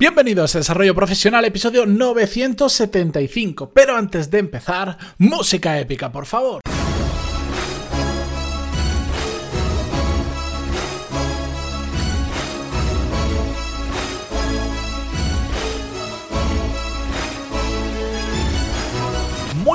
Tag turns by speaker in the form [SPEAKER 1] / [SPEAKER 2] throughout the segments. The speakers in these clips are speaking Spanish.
[SPEAKER 1] Bienvenidos a Desarrollo Profesional, episodio 975. Pero antes de empezar, música épica, por favor.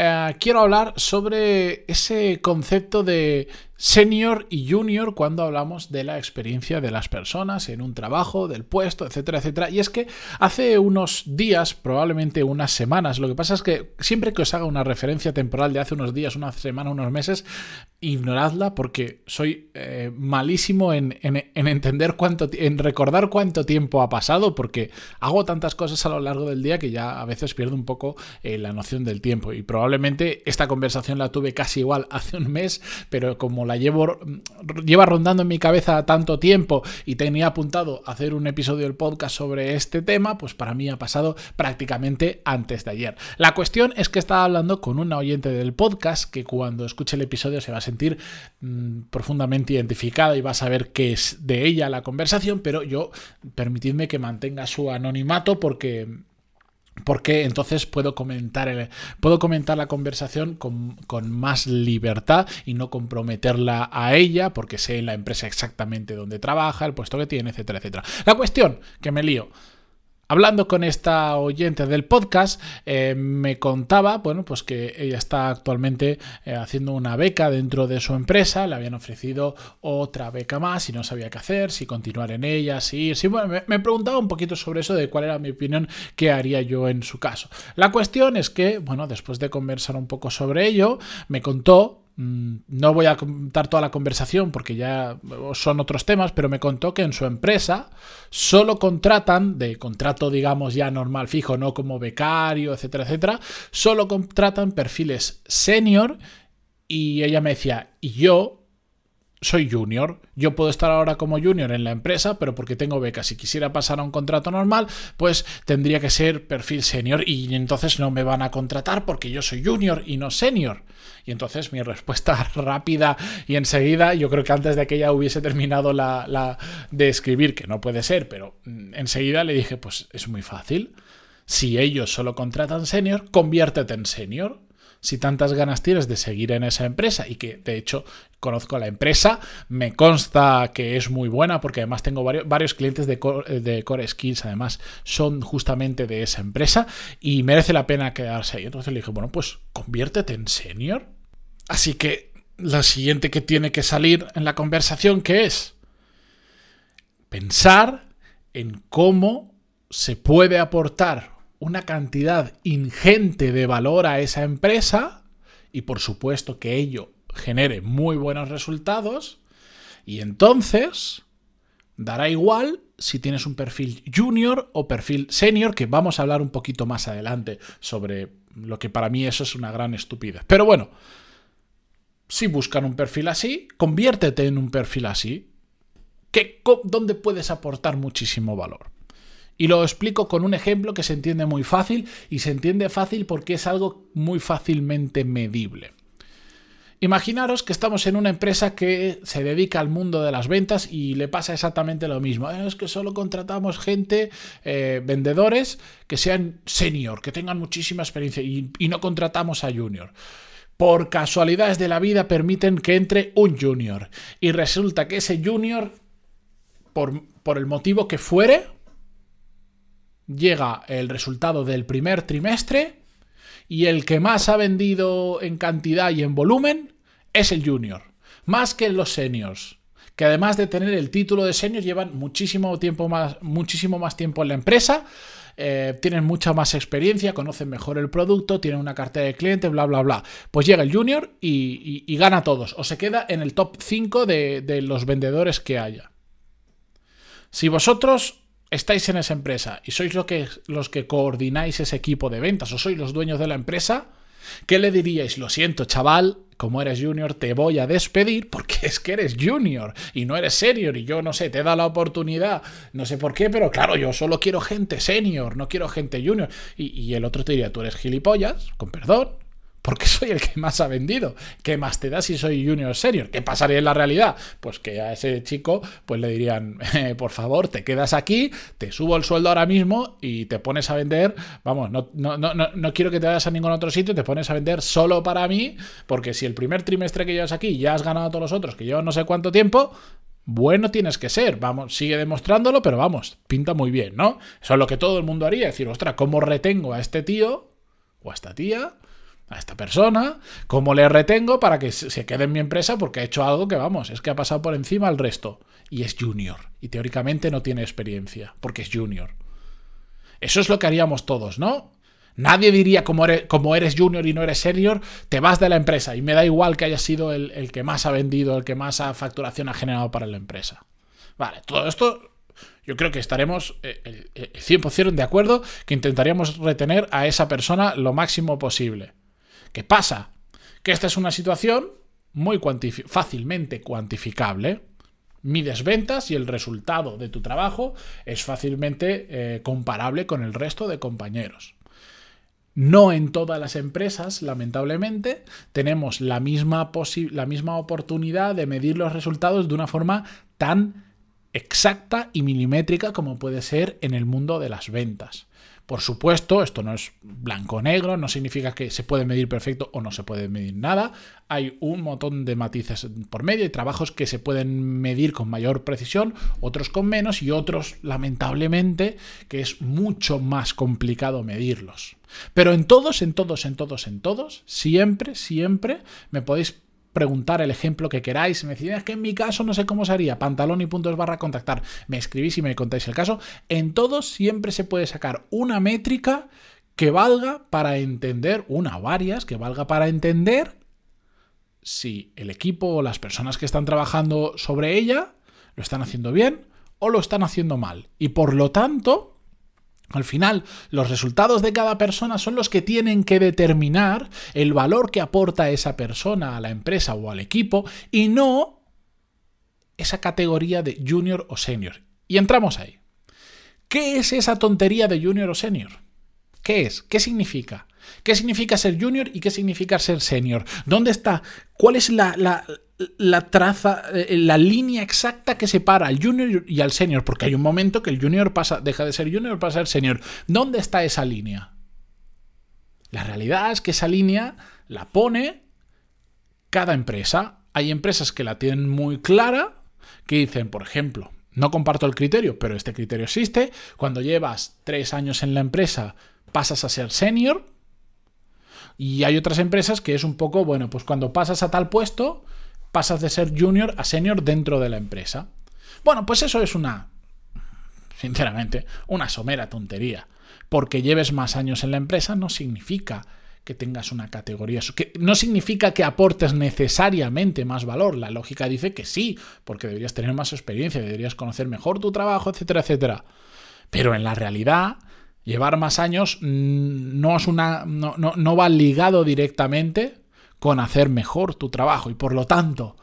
[SPEAKER 1] eh, quiero hablar sobre ese concepto de senior y junior cuando hablamos de la experiencia de las personas en un trabajo, del puesto, etcétera, etcétera. Y es que hace unos días, probablemente unas semanas, lo que pasa es que siempre que os haga una referencia temporal de hace unos días, una semana, unos meses, ignoradla porque soy eh, malísimo en, entender cuánto, en recordar cuánto tiempo ha pasado porque hago tantas cosas a lo largo del día que ya a veces pierdo un poco eh, la noción del tiempo. Y probablemente esta conversación la tuve casi igual hace un mes, pero como la llevo, lleva rondando en mi cabeza tanto tiempo y tenía apuntado hacer un episodio del podcast sobre este tema, pues para mí ha pasado prácticamente antes de ayer. La cuestión es que estaba hablando con una oyente del podcast que cuando escuche el episodio se va a sentir mm, profundamente identificada y va a saber qué es de ella la conversación, pero yo permitidme que mantenga su anonimato porque porque entonces puedo comentar, puedo comentar la conversación con, con, más libertad y no comprometerla a ella, porque sé la empresa exactamente donde trabaja, el puesto que tiene, etcétera, etcétera. La cuestión, que me lío. Hablando con esta oyente del podcast, eh, me contaba, bueno, pues que ella está actualmente eh, haciendo una beca dentro de su empresa, le habían ofrecido otra beca más y no sabía qué hacer, si continuar en ella, si ir, si, bueno, me, preguntaba un poquito sobre eso, de cuál era mi opinión, qué haría yo en su caso. La cuestión es que, bueno, después de conversar un poco sobre ello, me contó no voy a contar toda la conversación porque ya son otros temas, pero me contó que en su empresa solo contratan, de contrato digamos ya normal, fijo, no como becario, etcétera, etcétera, solo contratan perfiles senior y ella me decía, y yo soy junior. Yo puedo estar ahora como junior en la empresa, pero porque tengo becas. Si quisiera pasar a un contrato normal, pues tendría que ser perfil senior y entonces no me van a contratar porque yo soy junior y no senior. Y entonces mi respuesta rápida y enseguida, yo creo que antes de que ella hubiese terminado la, la de escribir, que no puede ser, pero mm, enseguida le dije, pues es muy fácil. Si ellos solo contratan senior, conviértete en senior si tantas ganas tienes de seguir en esa empresa y que de hecho conozco la empresa, me consta que es muy buena porque además tengo varios, clientes de core, de core, Skills, además son justamente de esa empresa y merece la pena quedarse ahí. Entonces le dije, bueno, pues conviértete en senior. Así que lo siguiente que tiene que salir en la conversación, ¿qué es? Pensar en cómo se puede aportar una cantidad ingente de valor a esa empresa y por supuesto que ello genere muy buenos resultados y entonces dará igual si tienes un perfil junior o perfil senior que vamos a hablar un poquito más adelante sobre lo que para mí eso es una gran estupidez. Pero bueno, si buscan un perfil así, conviértete en un perfil así, que, donde puedes aportar muchísimo valor. Y lo explico con un ejemplo que se entiende muy fácil y se entiende fácil porque es algo muy fácilmente medible. Imaginaros que estamos en una empresa que se dedica al mundo de las ventas y le pasa exactamente lo mismo. Es que solo contratamos gente, eh, vendedores, que sean senior, que tengan muchísima experiencia y, y no contratamos a junior por casualidades de la vida permiten que entre un junior. Y resulta que ese junior, por, por, el motivo que fuere, llega el resultado del primer trimestre y el que más ha vendido en cantidad y en volumen es el junior, más que los seniors, que además de tener el título de senior llevan muchísimo tiempo más, muchísimo más tiempo en la empresa, eh, tienen mucha más experiencia, conocen mejor el producto, tienen una cartera de clientes, bla, bla, bla. Pues llega el junior y, gana a todos, o se queda en el top 5 de, de los vendedores que haya. Si vosotros estáis en esa empresa y sois que, los que coordináis ese equipo de ventas o sois los dueños de la empresa, ¿Qué le diríais? Lo siento, chaval, como eres junior, te voy a despedir porque es que eres junior y no eres senior y yo no sé, te da la oportunidad, no sé por qué, pero claro, yo solo quiero gente senior, no quiero gente junior. Y, y el otro te diría, tú eres gilipollas, con perdón, porque soy el que más ha vendido. ¿Qué más te da si soy junior senior? ¿Qué pasaría en la realidad? Pues que a ese chico pues le dirían, eh, por favor, te quedas aquí, te subo el sueldo ahora mismo y te pones a vender, vamos, no, no, no, no quiero que te vayas a ningún otro sitio, te pones a vender solo para mí, porque si el primer trimestre que llevas aquí ya has ganado a todos los otros, que yo no sé cuánto tiempo, bueno tienes que ser. Vamos, sigue demostrándolo, pero vamos, pinta muy bien, ¿no? Eso es lo que todo el mundo haría, decir, ostras, ¿cómo retengo a este tío o a esta tía? A esta persona, cómo le retengo para que se quede en mi empresa porque ha hecho algo que, vamos, es que ha pasado por encima al resto. Y es junior. Y teóricamente no tiene experiencia, porque es junior. Eso es lo que haríamos todos, ¿no? Nadie diría, como eres, junior y no eres senior, te vas de la empresa. Y me da igual que hayas sido el, que más ha vendido, el que más facturación ha generado para la empresa. Vale, todo esto yo creo que estaremos el, el 100% de acuerdo que intentaríamos retener a esa persona lo máximo posible. ¿Qué pasa? Que esta es una situación muy fácilmente cuantificable. Mides ventas y el resultado de tu trabajo es fácilmente eh, comparable con el resto de compañeros. No en todas las empresas, lamentablemente, tenemos la misma, la misma oportunidad de medir los resultados de una forma tan exacta y milimétrica como puede ser en el mundo de las ventas. Por supuesto, esto no es blanco-negro, no significa que se puede medir perfecto o no se puede medir nada. Hay un montón de matices por medio y trabajos que se pueden medir con mayor precisión, otros con menos y otros, lamentablemente, que es mucho más complicado medirlos. Pero en todos, en todos, en todos, en todos, siempre, siempre me podéis preguntar el ejemplo que queráis. Me decís, que en mi caso no sé cómo se haría. Pantalón y puntos barra contactar. Me escribís y me contáis el caso. En todos siempre se puede sacar una métrica que valga para entender, una o varias, que valga para entender si el equipo o las personas que están trabajando sobre ella lo están haciendo bien o lo están haciendo mal. Y por lo tanto, al final, los resultados de cada persona son los que tienen que determinar el valor que aporta esa persona a la empresa o al equipo y no esa categoría de junior o senior. Y entramos ahí. ¿Qué es esa tontería de junior o senior? ¿Qué es? ¿Qué significa? ¿Qué significa ser junior y qué significa ser senior? ¿Dónde está? ¿Cuál es la, traza, eh, la línea exacta que separa al junior y al senior, porque hay un momento que el junior pasa, deja de ser junior para ser senior. ¿Dónde está esa línea? La realidad es que esa línea la pone cada empresa. Hay empresas que la tienen muy clara, que dicen, por ejemplo, no comparto el criterio, pero este criterio existe. Cuando llevas tres años en la empresa, pasas a ser senior. Y hay otras empresas que es un poco, bueno, pues cuando pasas a tal puesto, pasas de ser junior a senior dentro de la empresa. Bueno, pues eso es una, sinceramente, una somera tontería. Porque lleves más años en la empresa no significa que tengas una categoría, no significa que aportes necesariamente más valor. La lógica dice que sí, porque deberías tener más experiencia, deberías conocer mejor tu trabajo, etcétera, etcétera. Pero en la realidad, llevar más años no, es una, no, no va ligado directamente con hacer mejor tu trabajo. Y por lo tanto,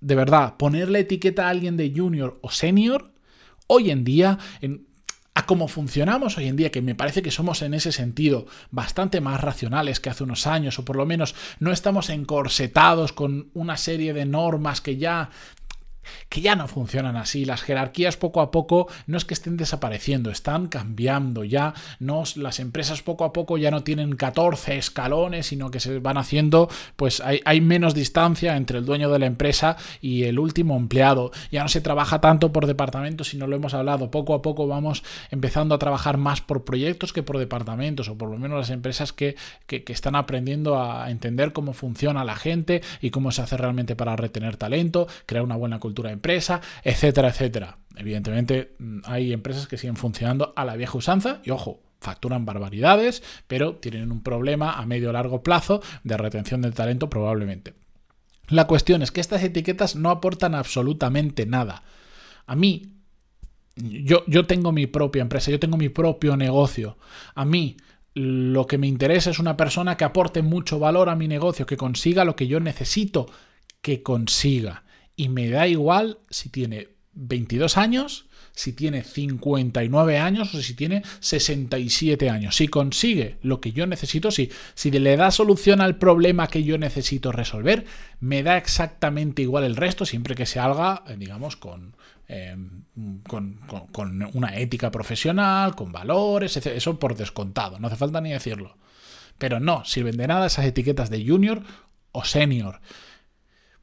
[SPEAKER 1] de verdad, ponerle etiqueta a alguien de junior o senior, hoy en día, a cómo funcionamos hoy en día, que me parece que somos en ese sentido bastante más racionales que hace unos años, o por lo menos no estamos encorsetados con una serie de normas que ya que ya no funcionan así. Las jerarquías poco a poco no es que estén desapareciendo, están cambiando. Ya no, las empresas poco a poco ya no tienen 14 escalones, sino que se van haciendo, pues hay, hay menos distancia entre el dueño de la empresa y el último empleado. Ya no se trabaja tanto por departamentos, si no lo hemos hablado. Poco a poco vamos empezando a trabajar más por proyectos que por departamentos, o por lo menos las empresas que, que están aprendiendo a entender cómo funciona la gente y cómo se hace realmente para retener talento, crear una buena cultura de empresa, etcétera, etcétera. Evidentemente mm, hay empresas que siguen funcionando a la vieja usanza y ojo, facturan barbaridades, pero tienen un problema a medio o largo plazo de retención del talento probablemente. La cuestión es que estas etiquetas no aportan absolutamente nada. A mí, yo, yo tengo mi propia empresa, yo tengo mi propio negocio. A mí, lo que me interesa es una persona que aporte mucho valor a mi negocio, que consiga lo que yo necesito que consiga. Y me da igual si tiene 22 años, si tiene 59 años o si tiene 67 años. Si consigue lo que yo necesito, si, si le da solución al problema que yo necesito resolver, me da exactamente igual el resto, siempre que se haga, eh, digamos, em, con, con, una ética profesional, con valores, eso por descontado, no hace falta ni decirlo. Pero no sirven de nada esas etiquetas de junior o senior.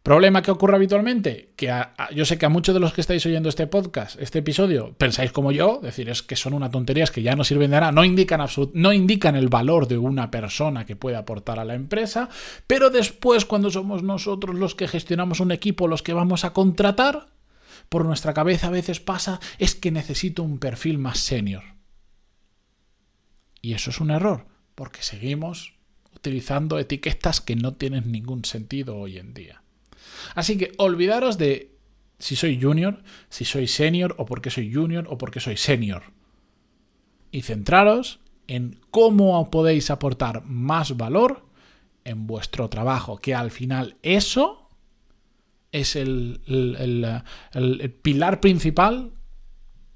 [SPEAKER 1] ¿Problema que ocurre habitualmente? Que yo sé que a muchos de los que estáis oyendo este podcast, este episodio, pensáis como yo, decir, es que son una tontería, es que ya no sirven de nada, no indican, no indican el valor de una persona que puede aportar a la empresa, pero después cuando somos nosotros los que gestionamos un equipo, los que vamos a contratar, por nuestra cabeza a veces pasa, es que necesito un perfil más senior. Y eso es un error, porque seguimos utilizando etiquetas que no tienen ningún sentido hoy en día. Así que olvidaros de si soy junior, si soy senior o por qué soy junior o por qué soy senior. Y centraros en cómo podéis aportar más valor en vuestro trabajo, que al final eso es el, el, pilar principal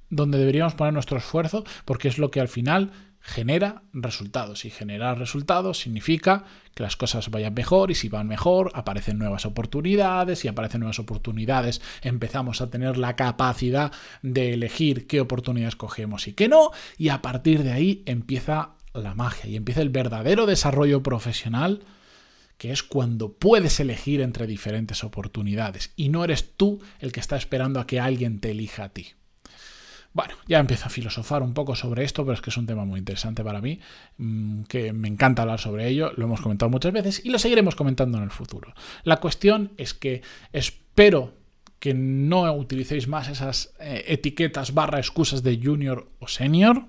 [SPEAKER 1] donde deberíamos poner nuestro esfuerzo, porque es lo que al final genera resultados. Y generar resultados significa que las cosas vayan mejor y si van mejor aparecen nuevas oportunidades y aparecen nuevas oportunidades empezamos a tener la capacidad de elegir qué oportunidades cogemos y qué no y a partir de ahí empieza la magia y empieza el verdadero desarrollo profesional que es cuando puedes elegir entre diferentes oportunidades y no eres tú el que está esperando a que alguien te elija a ti. Bueno, ya empiezo a filosofar un poco sobre esto, pero es que es un tema muy interesante para mí, mm, que me encanta hablar sobre ello, lo hemos comentado muchas veces y lo seguiremos comentando en el futuro. La cuestión es que espero que no utilicéis más esas eh, etiquetas barra excusas de junior o senior,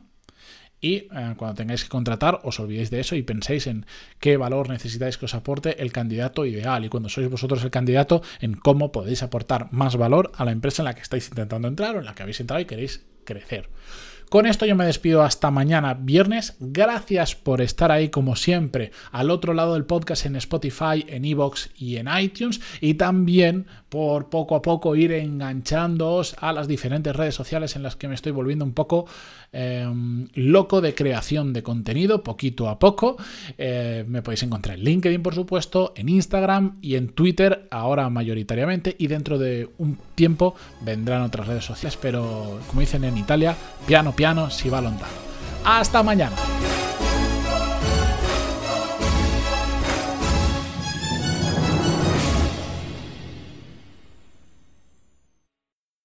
[SPEAKER 1] y eh, cuando tengáis que contratar os olvidéis de eso y penséis en qué valor necesitáis que os aporte el candidato ideal y cuando sois vosotros el candidato en cómo podéis aportar más valor a la empresa en la que estáis intentando entrar o en la que habéis entrado y queréis crecer. Con esto yo me despido hasta mañana viernes. Gracias por estar ahí como siempre al otro lado del podcast en Spotify, en Evox y en iTunes. Y también por poco a poco ir enganchándoos a las diferentes redes sociales en las que me estoy volviendo un poco em, loco de creación de contenido, poquito a poco. Eh, me podéis encontrar en LinkedIn, por supuesto, en Instagram y en Twitter, ahora mayoritariamente. Y dentro de un tiempo vendrán otras redes sociales, pero como dicen en Italia, piano piano si va lontano. Hasta mañana.